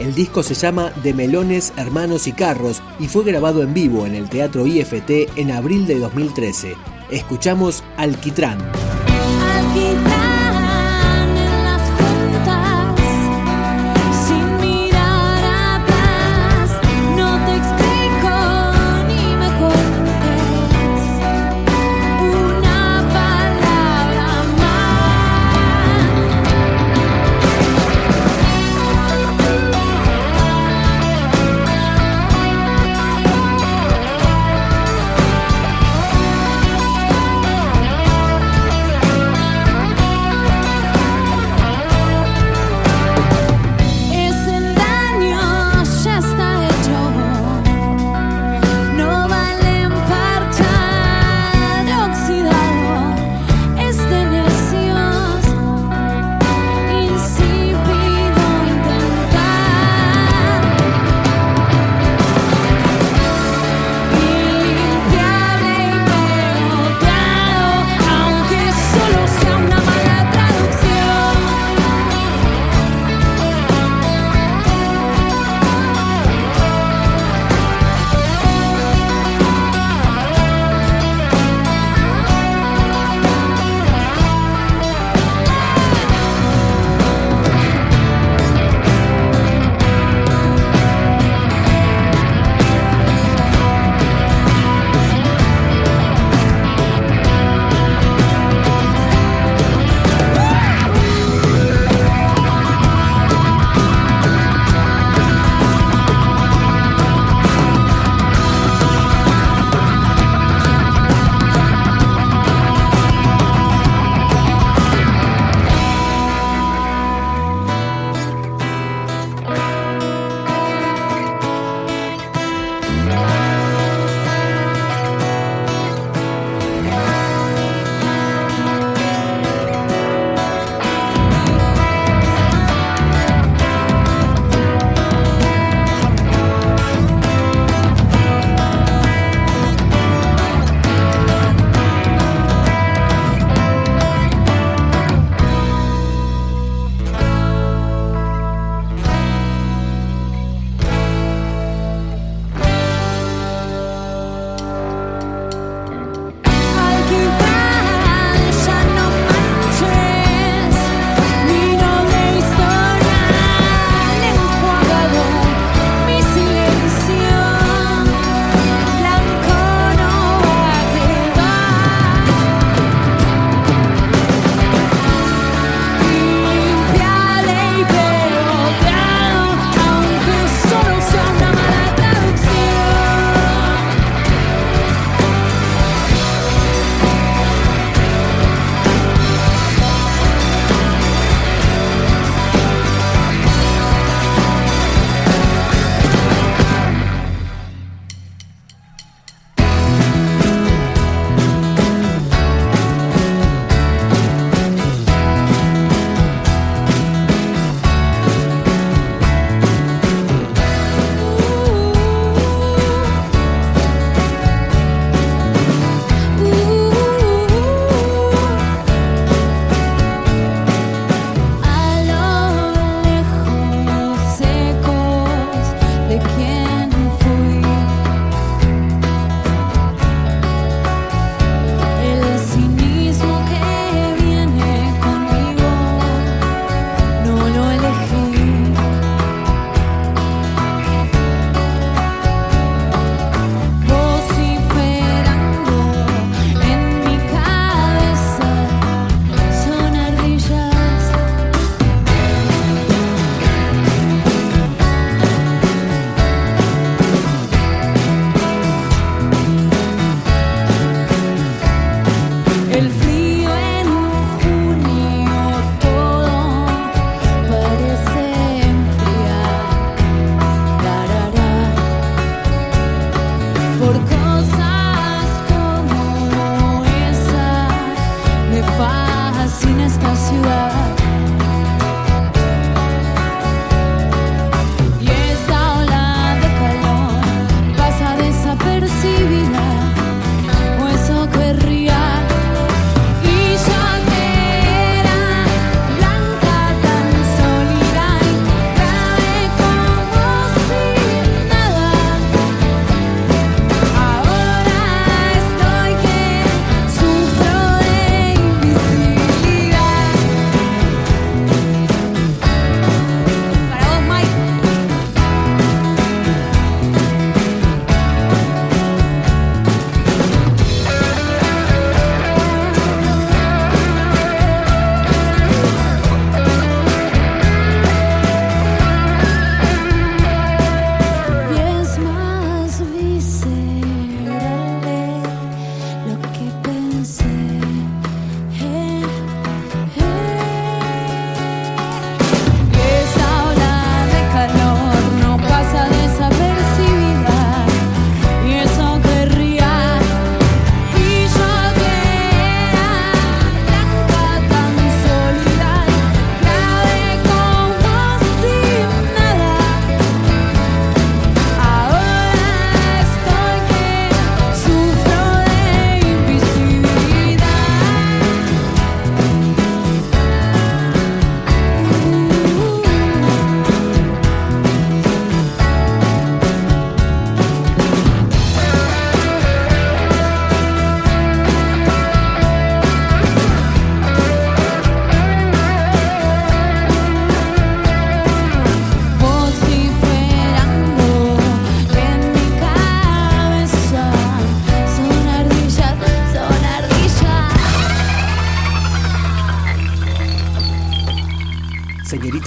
el disco se llama De Melones, Hermanos y Carros y fue grabado en vivo en el Teatro IFT en abril de 2013. Escuchamos Alquitrán.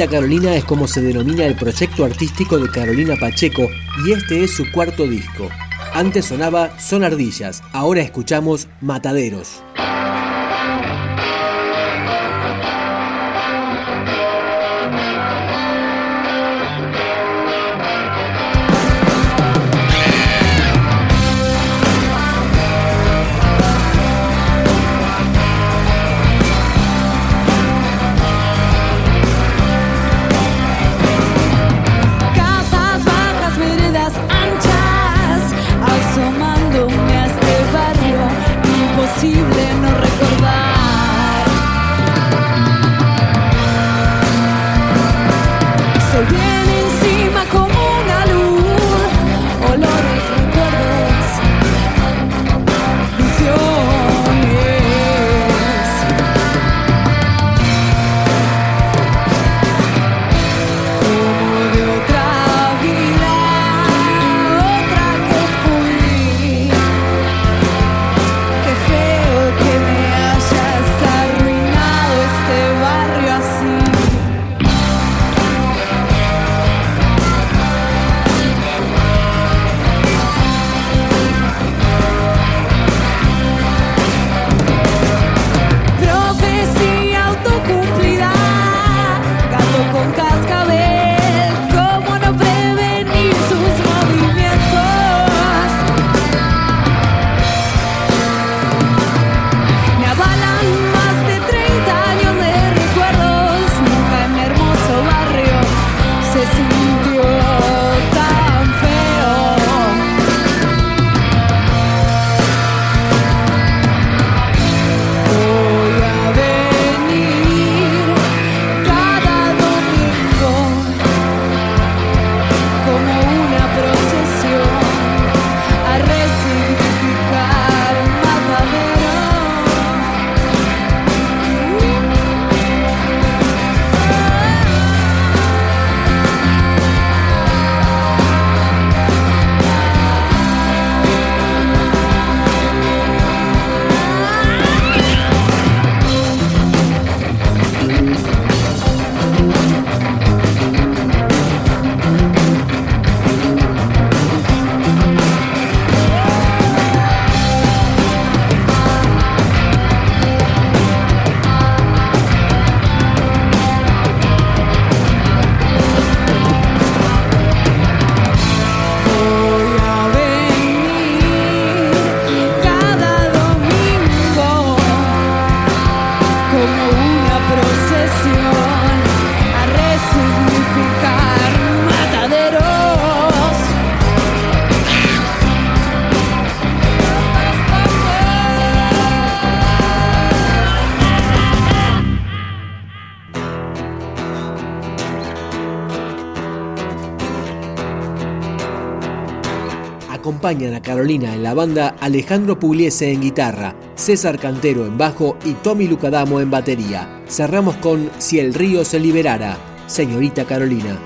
Carolina es como se denomina el proyecto artístico de Carolina Pacheco y este es su cuarto disco. Antes sonaba Son Ardillas, ahora escuchamos Mataderos. Acompañan a Carolina en la banda Alejandro Pugliese en guitarra, César Cantero en bajo y Tommy Lucadamo en batería. Cerramos con Si el río se liberara, señorita Carolina.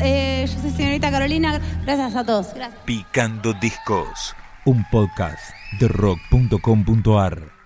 Eh, yo soy señorita Carolina. Gracias a todos. Gracias. Picando Discos, un podcast de rock.com.ar.